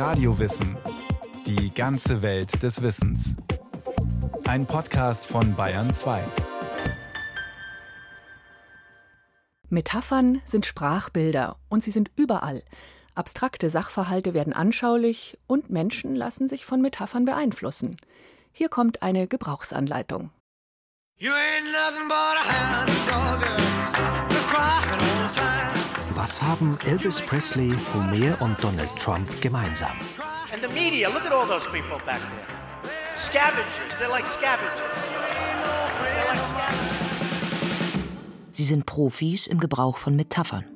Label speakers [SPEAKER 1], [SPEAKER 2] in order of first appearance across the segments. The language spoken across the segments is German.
[SPEAKER 1] Radiowissen. Die ganze Welt des Wissens. Ein Podcast von Bayern 2.
[SPEAKER 2] Metaphern sind Sprachbilder und sie sind überall. Abstrakte Sachverhalte werden anschaulich und Menschen lassen sich von Metaphern beeinflussen. Hier kommt eine Gebrauchsanleitung.
[SPEAKER 3] Was haben Elvis Presley, Homer und Donald Trump gemeinsam?
[SPEAKER 4] And the media, look at all those people back there. Scavengers, they're like scavengers. They're like scavengers.
[SPEAKER 5] Sie sind Profis im Gebrauch von Metaphern.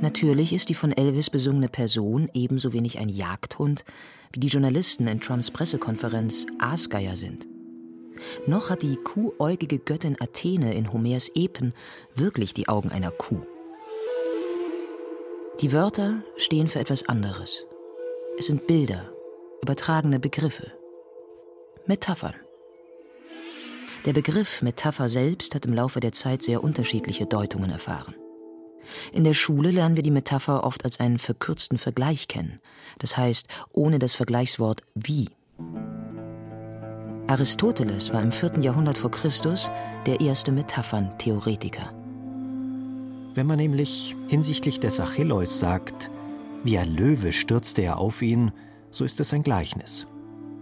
[SPEAKER 5] Natürlich ist die von Elvis besungene Person ebenso wenig ein Jagdhund, wie die Journalisten in Trumps Pressekonferenz Aasgeier sind. Noch hat die kuhäugige Göttin Athene in Homers Epen wirklich die Augen einer Kuh. Die Wörter stehen für etwas anderes. Es sind Bilder, übertragene Begriffe. Metaphern. Der Begriff Metapher selbst hat im Laufe der Zeit sehr unterschiedliche Deutungen erfahren. In der Schule lernen wir die Metapher oft als einen verkürzten Vergleich kennen, das heißt ohne das Vergleichswort wie. Aristoteles war im 4. Jahrhundert vor Christus der erste Metaphern-Theoretiker.
[SPEAKER 3] Wenn man nämlich hinsichtlich des Achilleus sagt, wie ein Löwe stürzte er auf ihn, so ist es ein Gleichnis.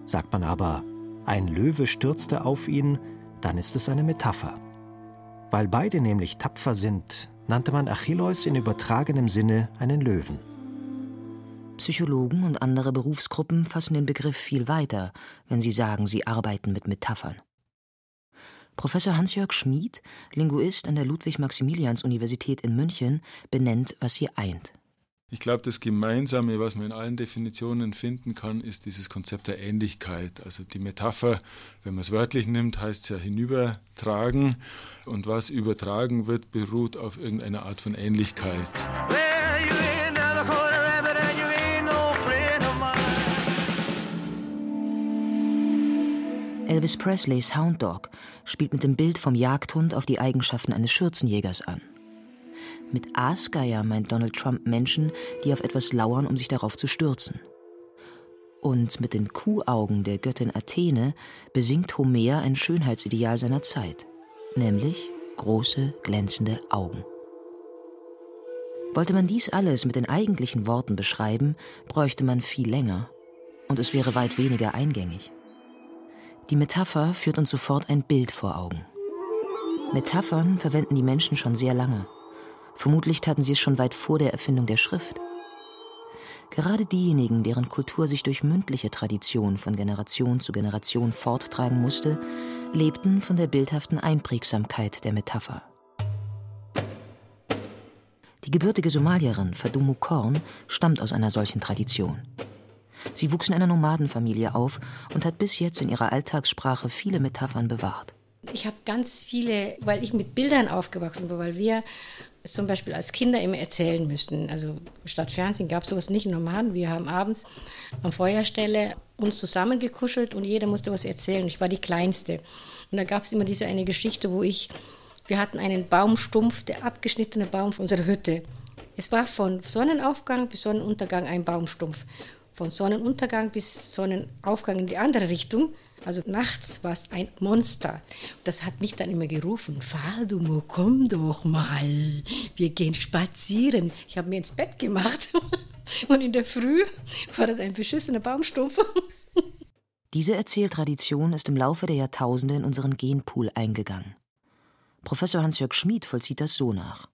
[SPEAKER 3] Sagt man aber, ein Löwe stürzte auf ihn, dann ist es eine Metapher. Weil beide nämlich tapfer sind, nannte man Achilleus in übertragenem Sinne einen Löwen.
[SPEAKER 5] Psychologen und andere Berufsgruppen fassen den Begriff viel weiter, wenn sie sagen, sie arbeiten mit Metaphern. Professor Hans-Jörg Schmid, Linguist an der Ludwig-Maximilians-Universität in München, benennt, was sie eint.
[SPEAKER 6] Ich glaube, das Gemeinsame, was man in allen Definitionen finden kann, ist dieses Konzept der Ähnlichkeit. Also die Metapher, wenn man es wörtlich nimmt, heißt es ja hinübertragen. Und was übertragen wird, beruht auf irgendeiner Art von Ähnlichkeit.
[SPEAKER 5] Elvis Presleys Hound Dog spielt mit dem Bild vom Jagdhund auf die Eigenschaften eines Schürzenjägers an. Mit Aasgeier meint Donald Trump Menschen, die auf etwas lauern, um sich darauf zu stürzen. Und mit den Kuhaugen der Göttin Athene besingt Homer ein Schönheitsideal seiner Zeit, nämlich große, glänzende Augen. Wollte man dies alles mit den eigentlichen Worten beschreiben, bräuchte man viel länger, und es wäre weit weniger eingängig. Die Metapher führt uns sofort ein Bild vor Augen. Metaphern verwenden die Menschen schon sehr lange. Vermutlich taten sie es schon weit vor der Erfindung der Schrift. Gerade diejenigen, deren Kultur sich durch mündliche Tradition von Generation zu Generation forttragen musste, lebten von der bildhaften Einprägsamkeit der Metapher. Die gebürtige Somalierin Fadumu Korn stammt aus einer solchen Tradition. Sie wuchs in einer Nomadenfamilie auf und hat bis jetzt in ihrer Alltagssprache viele Metaphern bewahrt.
[SPEAKER 7] Ich habe ganz viele, weil ich mit Bildern aufgewachsen bin, weil wir zum Beispiel als Kinder immer erzählen müssten. Also statt Fernsehen gab es sowas nicht normal. Wir haben abends am Feuerstelle uns zusammengekuschelt und jeder musste was erzählen. Ich war die Kleinste. Und da gab es immer diese eine Geschichte, wo ich, wir hatten einen Baumstumpf, der abgeschnittene Baum unserer Hütte. Es war von Sonnenaufgang bis Sonnenuntergang ein Baumstumpf von Sonnenuntergang bis Sonnenaufgang in die andere Richtung. Also nachts war es ein Monster. Das hat mich dann immer gerufen, Fadumo, komm doch mal, wir gehen spazieren. Ich habe mir ins Bett gemacht und in der Früh war das ein beschissener Baumstumpf.
[SPEAKER 5] Diese Erzähltradition ist im Laufe der Jahrtausende in unseren Genpool eingegangen. Professor Hans-Jörg Schmid vollzieht das so nach.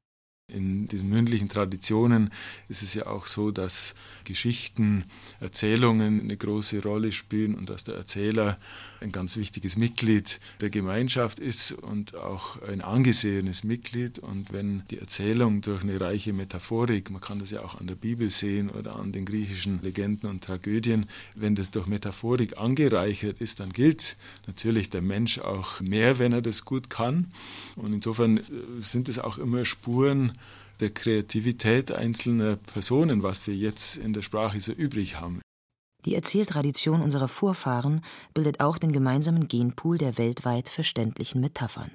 [SPEAKER 6] In diesen mündlichen Traditionen ist es ja auch so, dass Geschichten, Erzählungen eine große Rolle spielen und dass der Erzähler ein ganz wichtiges Mitglied der Gemeinschaft ist und auch ein angesehenes Mitglied. Und wenn die Erzählung durch eine reiche Metaphorik, man kann das ja auch an der Bibel sehen oder an den griechischen Legenden und Tragödien, wenn das durch Metaphorik angereichert ist, dann gilt natürlich der Mensch auch mehr, wenn er das gut kann. Und insofern äh, sind es auch immer Spuren, der Kreativität einzelner Personen, was wir jetzt in der Sprache so übrig haben.
[SPEAKER 5] Die Erzähltradition unserer Vorfahren bildet auch den gemeinsamen Genpool der weltweit verständlichen Metaphern.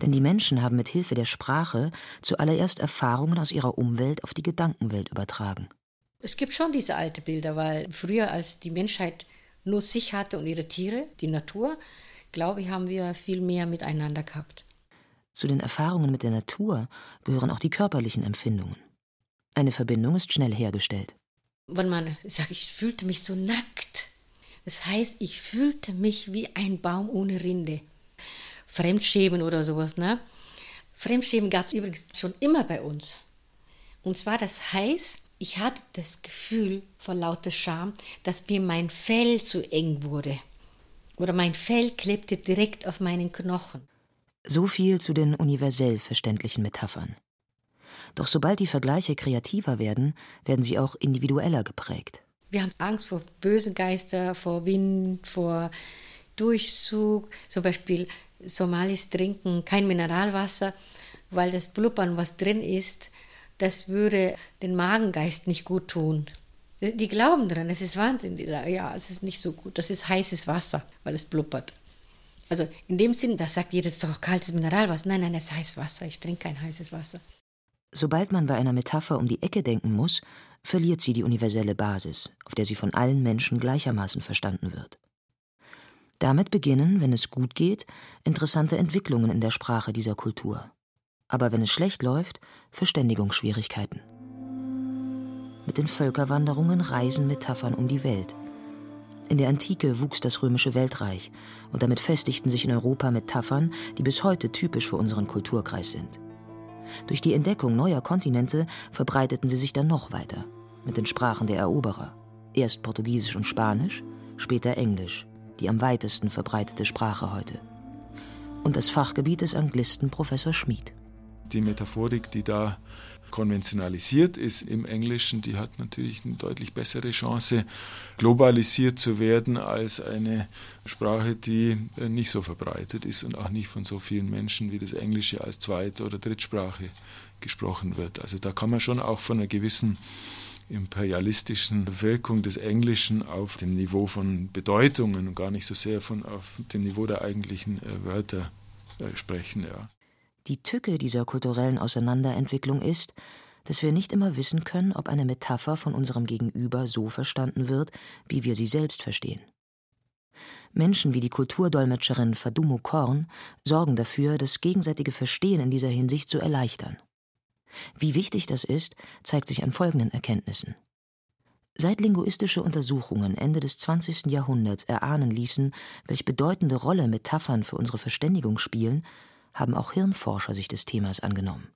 [SPEAKER 5] Denn die Menschen haben mit Hilfe der Sprache zuallererst Erfahrungen aus ihrer Umwelt auf die Gedankenwelt übertragen.
[SPEAKER 7] Es gibt schon diese alten Bilder, weil früher, als die Menschheit nur sich hatte und ihre Tiere, die Natur, glaube ich, haben wir viel mehr miteinander gehabt.
[SPEAKER 5] Zu den Erfahrungen mit der Natur gehören auch die körperlichen Empfindungen. Eine Verbindung ist schnell hergestellt.
[SPEAKER 7] Wenn man sagt, ich fühlte mich so nackt, das heißt, ich fühlte mich wie ein Baum ohne Rinde. Fremdschämen oder sowas, ne? Fremdschämen gab es übrigens schon immer bei uns. Und zwar, das heißt, ich hatte das Gefühl vor lauter Scham, dass mir mein Fell zu eng wurde. Oder mein Fell klebte direkt auf meinen Knochen.
[SPEAKER 5] So viel zu den universell verständlichen Metaphern. Doch sobald die Vergleiche kreativer werden, werden sie auch individueller geprägt.
[SPEAKER 7] Wir haben Angst vor bösen Geistern, vor Wind, vor Durchzug. Zum Beispiel Somalis trinken kein Mineralwasser, weil das Blubbern, was drin ist, das würde den Magengeist nicht gut tun. Die glauben dran, es ist Wahnsinn. Ja, es ist nicht so gut. Das ist heißes Wasser, weil es blubbert. Also in dem Sinn, da sagt jeder, das ist doch kaltes Mineralwasser. Nein, nein, das ist heißes Wasser. Ich trinke kein heißes Wasser.
[SPEAKER 5] Sobald man bei einer Metapher um die Ecke denken muss, verliert sie die universelle Basis, auf der sie von allen Menschen gleichermaßen verstanden wird. Damit beginnen, wenn es gut geht, interessante Entwicklungen in der Sprache dieser Kultur. Aber wenn es schlecht läuft, Verständigungsschwierigkeiten. Mit den Völkerwanderungen reisen Metaphern um die Welt. In der Antike wuchs das römische Weltreich und damit festigten sich in Europa Metaphern, die bis heute typisch für unseren Kulturkreis sind. Durch die Entdeckung neuer Kontinente verbreiteten sie sich dann noch weiter, mit den Sprachen der Eroberer. Erst Portugiesisch und Spanisch, später Englisch, die am weitesten verbreitete Sprache heute. Und das Fachgebiet des Anglisten Professor Schmid.
[SPEAKER 6] Die Metaphorik, die da konventionalisiert ist im Englischen, die hat natürlich eine deutlich bessere Chance, globalisiert zu werden als eine Sprache, die äh, nicht so verbreitet ist und auch nicht von so vielen Menschen wie das Englische als Zweit- oder Drittsprache gesprochen wird. Also da kann man schon auch von einer gewissen imperialistischen Wirkung des Englischen auf dem Niveau von Bedeutungen und gar nicht so sehr von auf dem Niveau der eigentlichen äh, Wörter äh, sprechen. Ja.
[SPEAKER 5] Die Tücke dieser kulturellen Auseinanderentwicklung ist, dass wir nicht immer wissen können, ob eine Metapher von unserem Gegenüber so verstanden wird, wie wir sie selbst verstehen. Menschen wie die Kulturdolmetscherin Fadumo Korn sorgen dafür, das gegenseitige Verstehen in dieser Hinsicht zu erleichtern. Wie wichtig das ist, zeigt sich an folgenden Erkenntnissen. Seit linguistische Untersuchungen Ende des 20. Jahrhunderts erahnen ließen, welch bedeutende Rolle Metaphern für unsere Verständigung spielen, haben auch Hirnforscher sich des Themas angenommen.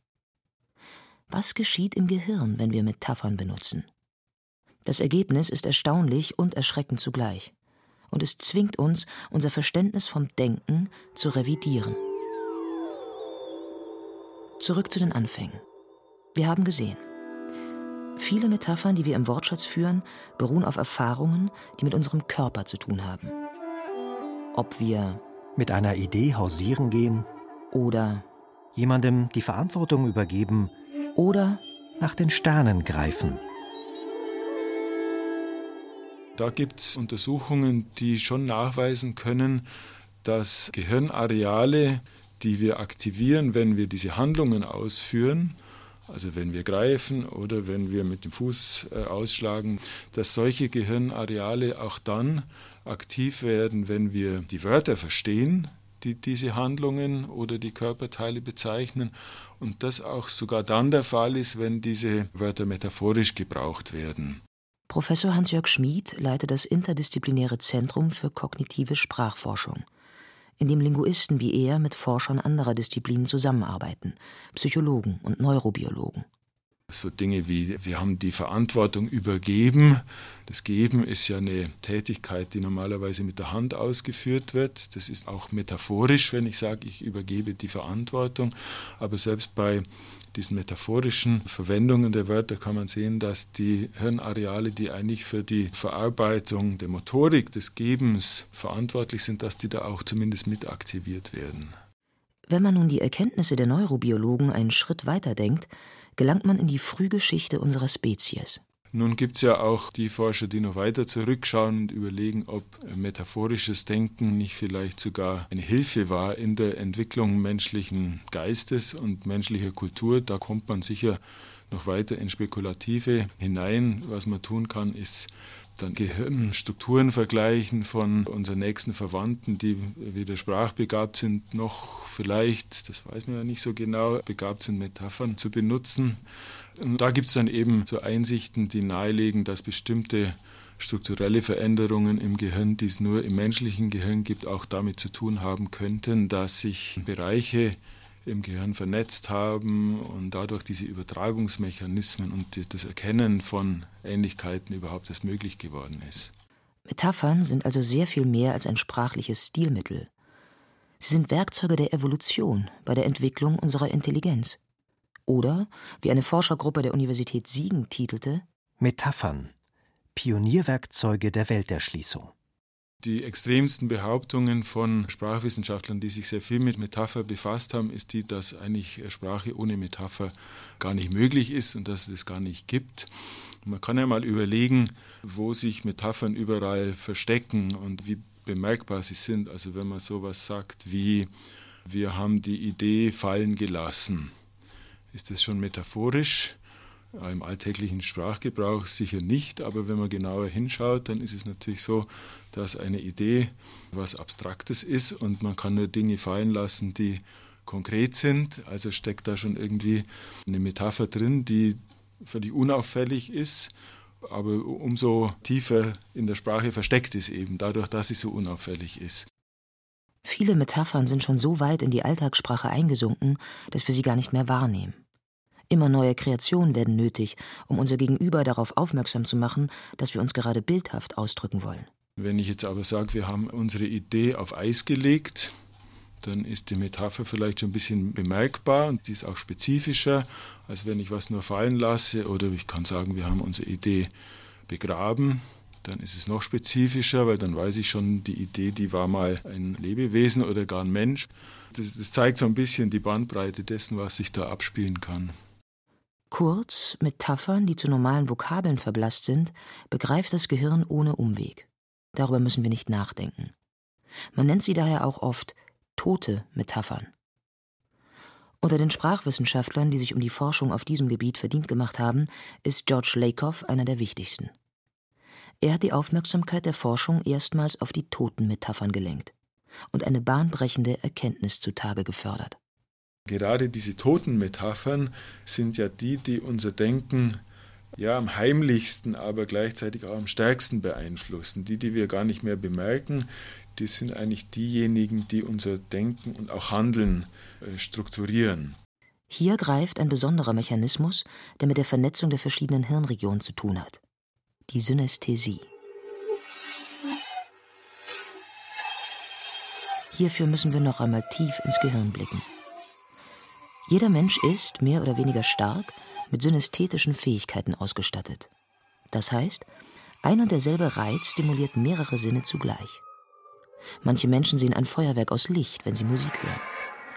[SPEAKER 5] Was geschieht im Gehirn, wenn wir Metaphern benutzen? Das Ergebnis ist erstaunlich und erschreckend zugleich. Und es zwingt uns, unser Verständnis vom Denken zu revidieren. Zurück zu den Anfängen. Wir haben gesehen, viele Metaphern, die wir im Wortschatz führen, beruhen auf Erfahrungen, die mit unserem Körper zu tun haben. Ob wir
[SPEAKER 3] mit einer Idee hausieren gehen
[SPEAKER 5] oder
[SPEAKER 3] jemandem die Verantwortung übergeben
[SPEAKER 5] oder
[SPEAKER 3] nach den Sternen greifen.
[SPEAKER 6] Da gibt es Untersuchungen, die schon nachweisen können, dass Gehirnareale, die wir aktivieren, wenn wir diese Handlungen ausführen, also wenn wir greifen oder wenn wir mit dem Fuß äh, ausschlagen, dass solche Gehirnareale auch dann aktiv werden, wenn wir die Wörter verstehen, die diese Handlungen oder die Körperteile bezeichnen und das auch sogar dann der Fall ist, wenn diese Wörter metaphorisch gebraucht werden.
[SPEAKER 5] Professor Hans-Jörg Schmid leitet das interdisziplinäre Zentrum für kognitive Sprachforschung, in dem Linguisten wie er mit Forschern anderer Disziplinen zusammenarbeiten, Psychologen und Neurobiologen
[SPEAKER 6] so Dinge wie, wir haben die Verantwortung übergeben. Das Geben ist ja eine Tätigkeit, die normalerweise mit der Hand ausgeführt wird. Das ist auch metaphorisch, wenn ich sage, ich übergebe die Verantwortung. Aber selbst bei diesen metaphorischen Verwendungen der Wörter kann man sehen, dass die Hirnareale, die eigentlich für die Verarbeitung der Motorik des Gebens verantwortlich sind, dass die da auch zumindest mit aktiviert werden.
[SPEAKER 5] Wenn man nun die Erkenntnisse der Neurobiologen einen Schritt weiter denkt, gelangt man in die Frühgeschichte unserer Spezies.
[SPEAKER 6] Nun gibt es ja auch die Forscher, die noch weiter zurückschauen und überlegen, ob metaphorisches Denken nicht vielleicht sogar eine Hilfe war in der Entwicklung menschlichen Geistes und menschlicher Kultur. Da kommt man sicher noch weiter ins Spekulative hinein. Was man tun kann, ist dann Gehirnstrukturen vergleichen von unseren nächsten Verwandten, die weder sprachbegabt sind, noch vielleicht, das weiß man ja nicht so genau, begabt sind, Metaphern zu benutzen. Und da gibt es dann eben so Einsichten, die nahelegen, dass bestimmte strukturelle Veränderungen im Gehirn, die es nur im menschlichen Gehirn gibt, auch damit zu tun haben könnten, dass sich Bereiche im Gehirn vernetzt haben und dadurch diese Übertragungsmechanismen und das Erkennen von Ähnlichkeiten überhaupt erst möglich geworden ist.
[SPEAKER 5] Metaphern sind also sehr viel mehr als ein sprachliches Stilmittel. Sie sind Werkzeuge der Evolution bei der Entwicklung unserer Intelligenz. Oder, wie eine Forschergruppe der Universität Siegen titelte,
[SPEAKER 3] Metaphern Pionierwerkzeuge der Welterschließung.
[SPEAKER 6] Die extremsten Behauptungen von Sprachwissenschaftlern, die sich sehr viel mit Metapher befasst haben, ist die, dass eigentlich Sprache ohne Metapher gar nicht möglich ist und dass es das gar nicht gibt. Man kann ja mal überlegen, wo sich Metaphern überall verstecken und wie bemerkbar sie sind. Also wenn man sowas sagt wie, wir haben die Idee fallen gelassen, ist das schon metaphorisch? Im alltäglichen Sprachgebrauch sicher nicht, aber wenn man genauer hinschaut, dann ist es natürlich so, dass eine Idee was Abstraktes ist und man kann nur Dinge fallen lassen, die konkret sind. Also steckt da schon irgendwie eine Metapher drin, die völlig unauffällig ist, aber umso tiefer in der Sprache versteckt ist eben, dadurch, dass sie so unauffällig ist.
[SPEAKER 5] Viele Metaphern sind schon so weit in die Alltagssprache eingesunken, dass wir sie gar nicht mehr wahrnehmen. Immer neue Kreationen werden nötig, um unser Gegenüber darauf aufmerksam zu machen, dass wir uns gerade bildhaft ausdrücken wollen.
[SPEAKER 6] Wenn ich jetzt aber sage, wir haben unsere Idee auf Eis gelegt, dann ist die Metapher vielleicht schon ein bisschen bemerkbar und die ist auch spezifischer, als wenn ich was nur fallen lasse. Oder ich kann sagen, wir haben unsere Idee begraben. Dann ist es noch spezifischer, weil dann weiß ich schon, die Idee, die war mal ein Lebewesen oder gar ein Mensch. Das, das zeigt so ein bisschen die Bandbreite dessen, was sich da abspielen kann.
[SPEAKER 5] Kurz, Metaphern, die zu normalen Vokabeln verblasst sind, begreift das Gehirn ohne Umweg. Darüber müssen wir nicht nachdenken. Man nennt sie daher auch oft tote Metaphern. Unter den Sprachwissenschaftlern, die sich um die Forschung auf diesem Gebiet verdient gemacht haben, ist George Lakoff einer der wichtigsten. Er hat die Aufmerksamkeit der Forschung erstmals auf die toten Metaphern gelenkt und eine bahnbrechende Erkenntnis zutage gefördert.
[SPEAKER 6] Gerade diese Totenmetaphern sind ja die, die unser Denken ja am heimlichsten, aber gleichzeitig auch am stärksten beeinflussen. Die, die wir gar nicht mehr bemerken, die sind eigentlich diejenigen, die unser Denken und auch Handeln äh, strukturieren.
[SPEAKER 5] Hier greift ein besonderer Mechanismus, der mit der Vernetzung der verschiedenen Hirnregionen zu tun hat. Die Synästhesie. Hierfür müssen wir noch einmal tief ins Gehirn blicken. Jeder Mensch ist, mehr oder weniger stark, mit synästhetischen Fähigkeiten ausgestattet. Das heißt, ein und derselbe Reiz stimuliert mehrere Sinne zugleich. Manche Menschen sehen ein Feuerwerk aus Licht, wenn sie Musik hören.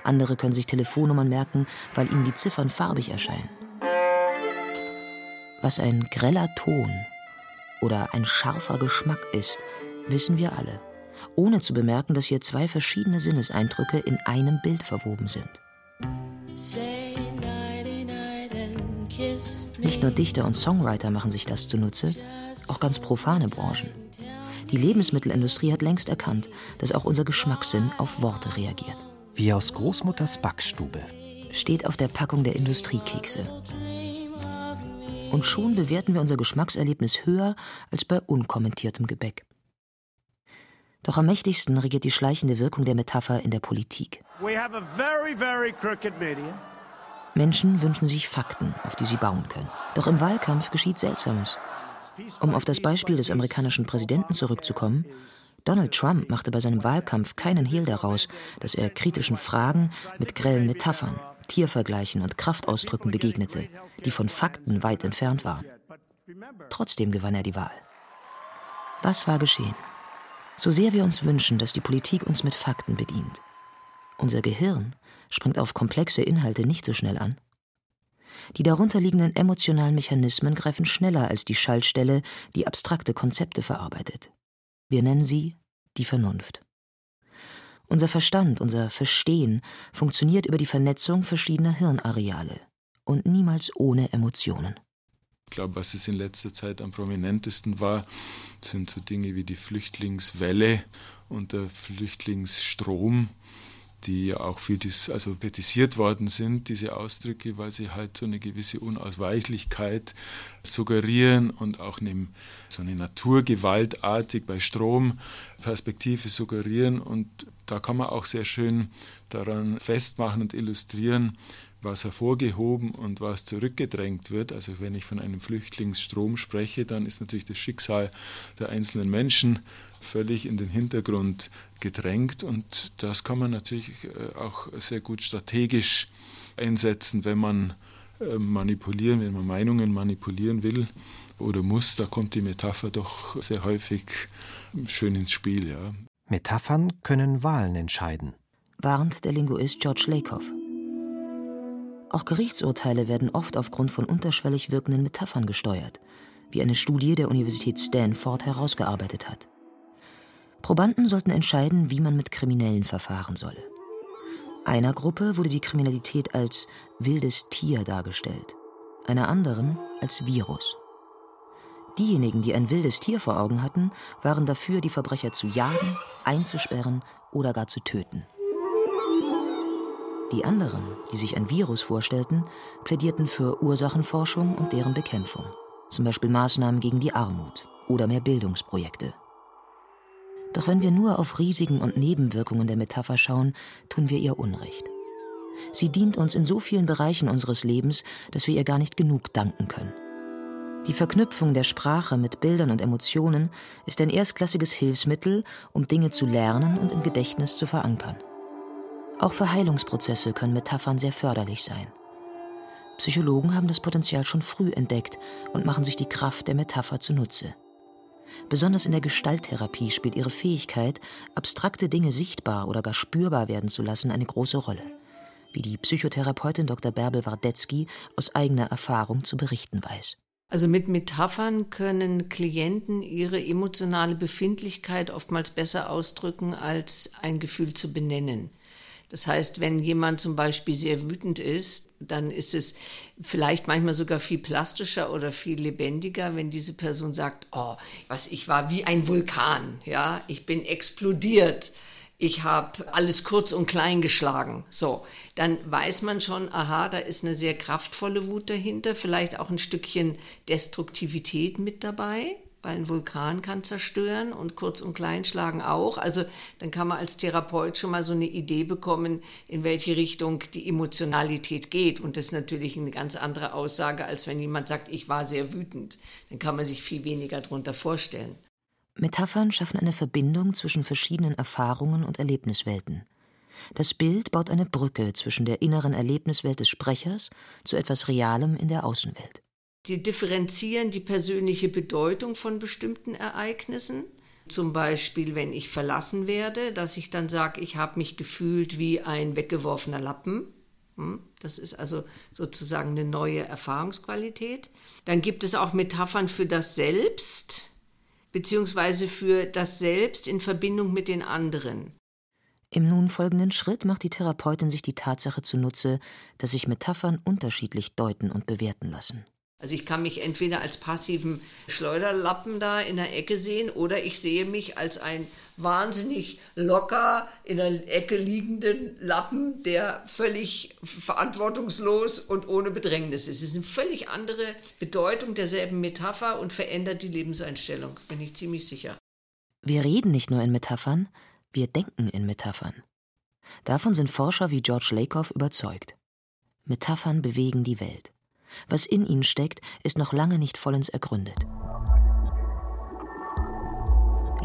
[SPEAKER 5] Andere können sich Telefonnummern merken, weil ihnen die Ziffern farbig erscheinen. Was ein greller Ton oder ein scharfer Geschmack ist, wissen wir alle, ohne zu bemerken, dass hier zwei verschiedene Sinneseindrücke in einem Bild verwoben sind. Nicht nur Dichter und Songwriter machen sich das zunutze, auch ganz profane Branchen. Die Lebensmittelindustrie hat längst erkannt, dass auch unser Geschmackssinn auf Worte reagiert.
[SPEAKER 3] Wie aus Großmutters Backstube.
[SPEAKER 5] Steht auf der Packung der Industriekekse. Und schon bewerten wir unser Geschmackserlebnis höher als bei unkommentiertem Gebäck. Doch am mächtigsten regiert die schleichende Wirkung der Metapher in der Politik. Very, very Menschen wünschen sich Fakten, auf die sie bauen können. Doch im Wahlkampf geschieht Seltsames. Um auf das Beispiel des amerikanischen Präsidenten zurückzukommen, Donald Trump machte bei seinem Wahlkampf keinen Hehl daraus, dass er kritischen Fragen mit grellen Metaphern, Tiervergleichen und Kraftausdrücken begegnete, die von Fakten weit entfernt waren. Trotzdem gewann er die Wahl. Was war geschehen? So sehr wir uns wünschen, dass die Politik uns mit Fakten bedient. Unser Gehirn springt auf komplexe Inhalte nicht so schnell an. Die darunterliegenden emotionalen Mechanismen greifen schneller als die Schaltstelle, die abstrakte Konzepte verarbeitet. Wir nennen sie die Vernunft. Unser Verstand, unser Verstehen funktioniert über die Vernetzung verschiedener Hirnareale und niemals ohne Emotionen.
[SPEAKER 6] Ich glaube, was es in letzter Zeit am prominentesten war, sind so Dinge wie die Flüchtlingswelle und der Flüchtlingsstrom, die ja auch viel dis also kritisiert worden sind, diese Ausdrücke, weil sie halt so eine gewisse Unausweichlichkeit suggerieren und auch eine, so eine Naturgewaltartig bei Stromperspektive suggerieren. Und da kann man auch sehr schön daran festmachen und illustrieren, was hervorgehoben und was zurückgedrängt wird. Also wenn ich von einem Flüchtlingsstrom spreche, dann ist natürlich das Schicksal der einzelnen Menschen völlig in den Hintergrund gedrängt und das kann man natürlich äh, auch sehr gut strategisch einsetzen, wenn man äh, manipulieren, wenn man Meinungen manipulieren will oder muss, da kommt die Metapher doch sehr häufig schön ins Spiel. Ja.
[SPEAKER 3] Metaphern können Wahlen entscheiden.
[SPEAKER 5] Warnt der Linguist George Lakoff. Auch Gerichtsurteile werden oft aufgrund von unterschwellig wirkenden Metaphern gesteuert, wie eine Studie der Universität Stanford herausgearbeitet hat. Probanden sollten entscheiden, wie man mit Kriminellen verfahren solle. Einer Gruppe wurde die Kriminalität als wildes Tier dargestellt, einer anderen als Virus. Diejenigen, die ein wildes Tier vor Augen hatten, waren dafür, die Verbrecher zu jagen, einzusperren oder gar zu töten. Die anderen, die sich ein Virus vorstellten, plädierten für Ursachenforschung und deren Bekämpfung, zum Beispiel Maßnahmen gegen die Armut oder mehr Bildungsprojekte. Doch wenn wir nur auf Risiken und Nebenwirkungen der Metapher schauen, tun wir ihr Unrecht. Sie dient uns in so vielen Bereichen unseres Lebens, dass wir ihr gar nicht genug danken können. Die Verknüpfung der Sprache mit Bildern und Emotionen ist ein erstklassiges Hilfsmittel, um Dinge zu lernen und im Gedächtnis zu verankern. Auch für Heilungsprozesse können Metaphern sehr förderlich sein. Psychologen haben das Potenzial schon früh entdeckt und machen sich die Kraft der Metapher zunutze. Besonders in der Gestalttherapie spielt ihre Fähigkeit, abstrakte Dinge sichtbar oder gar spürbar werden zu lassen, eine große Rolle, wie die Psychotherapeutin Dr. Bärbel Wardetzky aus eigener Erfahrung zu berichten weiß.
[SPEAKER 8] Also mit Metaphern können Klienten ihre emotionale Befindlichkeit oftmals besser ausdrücken, als ein Gefühl zu benennen. Das heißt, wenn jemand zum Beispiel sehr wütend ist, dann ist es vielleicht manchmal sogar viel plastischer oder viel lebendiger, wenn diese Person sagt, oh, was ich war wie ein Vulkan, ja, ich bin explodiert. Ich habe alles kurz und klein geschlagen. So, dann weiß man schon, aha, da ist eine sehr kraftvolle Wut dahinter, vielleicht auch ein Stückchen Destruktivität mit dabei weil ein Vulkan kann zerstören und kurz und klein schlagen auch. Also dann kann man als Therapeut schon mal so eine Idee bekommen, in welche Richtung die Emotionalität geht. Und das ist natürlich eine ganz andere Aussage, als wenn jemand sagt, ich war sehr wütend. Dann kann man sich viel weniger darunter vorstellen.
[SPEAKER 5] Metaphern schaffen eine Verbindung zwischen verschiedenen Erfahrungen und Erlebniswelten. Das Bild baut eine Brücke zwischen der inneren Erlebniswelt des Sprechers zu etwas Realem in der Außenwelt.
[SPEAKER 8] Sie differenzieren die persönliche Bedeutung von bestimmten Ereignissen. Zum Beispiel, wenn ich verlassen werde, dass ich dann sage, ich habe mich gefühlt wie ein weggeworfener Lappen. Hm? Das ist also sozusagen eine neue Erfahrungsqualität. Dann gibt es auch Metaphern für das Selbst, beziehungsweise für das Selbst in Verbindung mit den anderen.
[SPEAKER 5] Im nun folgenden Schritt macht die Therapeutin sich die Tatsache zunutze, dass sich Metaphern unterschiedlich deuten und bewerten lassen.
[SPEAKER 8] Also ich kann mich entweder als passiven Schleuderlappen da in der Ecke sehen oder ich sehe mich als ein wahnsinnig locker in der Ecke liegenden Lappen, der völlig verantwortungslos und ohne Bedrängnis ist. Es ist eine völlig andere Bedeutung derselben Metapher und verändert die Lebenseinstellung, bin ich ziemlich sicher.
[SPEAKER 5] Wir reden nicht nur in Metaphern, wir denken in Metaphern. Davon sind Forscher wie George Lakoff überzeugt. Metaphern bewegen die Welt. Was in ihnen steckt, ist noch lange nicht vollends ergründet.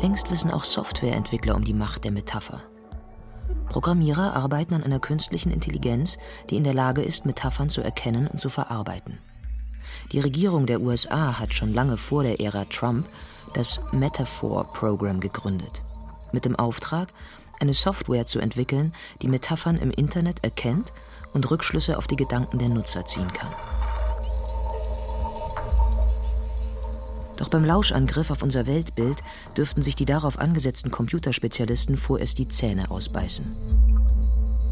[SPEAKER 5] Längst wissen auch Softwareentwickler um die Macht der Metapher. Programmierer arbeiten an einer künstlichen Intelligenz, die in der Lage ist, Metaphern zu erkennen und zu verarbeiten. Die Regierung der USA hat schon lange vor der Ära Trump das Metaphor Program gegründet, mit dem Auftrag, eine Software zu entwickeln, die Metaphern im Internet erkennt und Rückschlüsse auf die Gedanken der Nutzer ziehen kann. Doch beim Lauschangriff auf unser Weltbild dürften sich die darauf angesetzten Computerspezialisten vorerst die Zähne ausbeißen.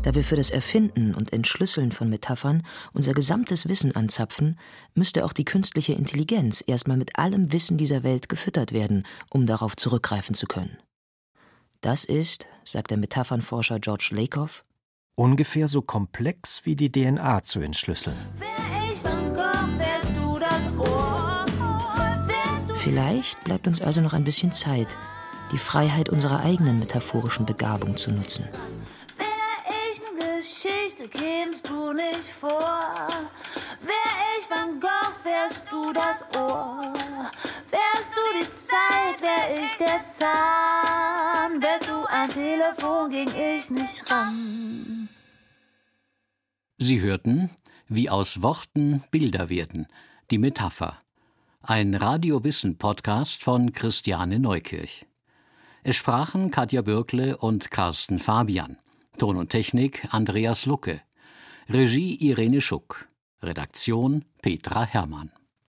[SPEAKER 5] Da wir für das Erfinden und Entschlüsseln von Metaphern unser gesamtes Wissen anzapfen, müsste auch die künstliche Intelligenz erstmal mit allem Wissen dieser Welt gefüttert werden, um darauf zurückgreifen zu können. Das ist, sagt der Metaphernforscher George Lakoff,
[SPEAKER 3] ungefähr so komplex wie die DNA zu entschlüsseln.
[SPEAKER 5] Vielleicht bleibt uns also noch ein bisschen Zeit, die Freiheit unserer eigenen metaphorischen Begabung zu nutzen. Geschichte kämst du nicht vor. Wär ich Van Gogh, wärst du das Ohr. Wärst du die Zeit, wär ich der Zahn. Wärst du ein Telefon, ging ich nicht ran.
[SPEAKER 9] Sie hörten, wie aus Worten Bilder werden, die Metapher. Ein Radiowissen-Podcast von Christiane Neukirch. Es sprachen Katja Bürkle und Carsten Fabian. Ton und Technik Andreas Lucke. Regie Irene Schuck. Redaktion Petra Hermann.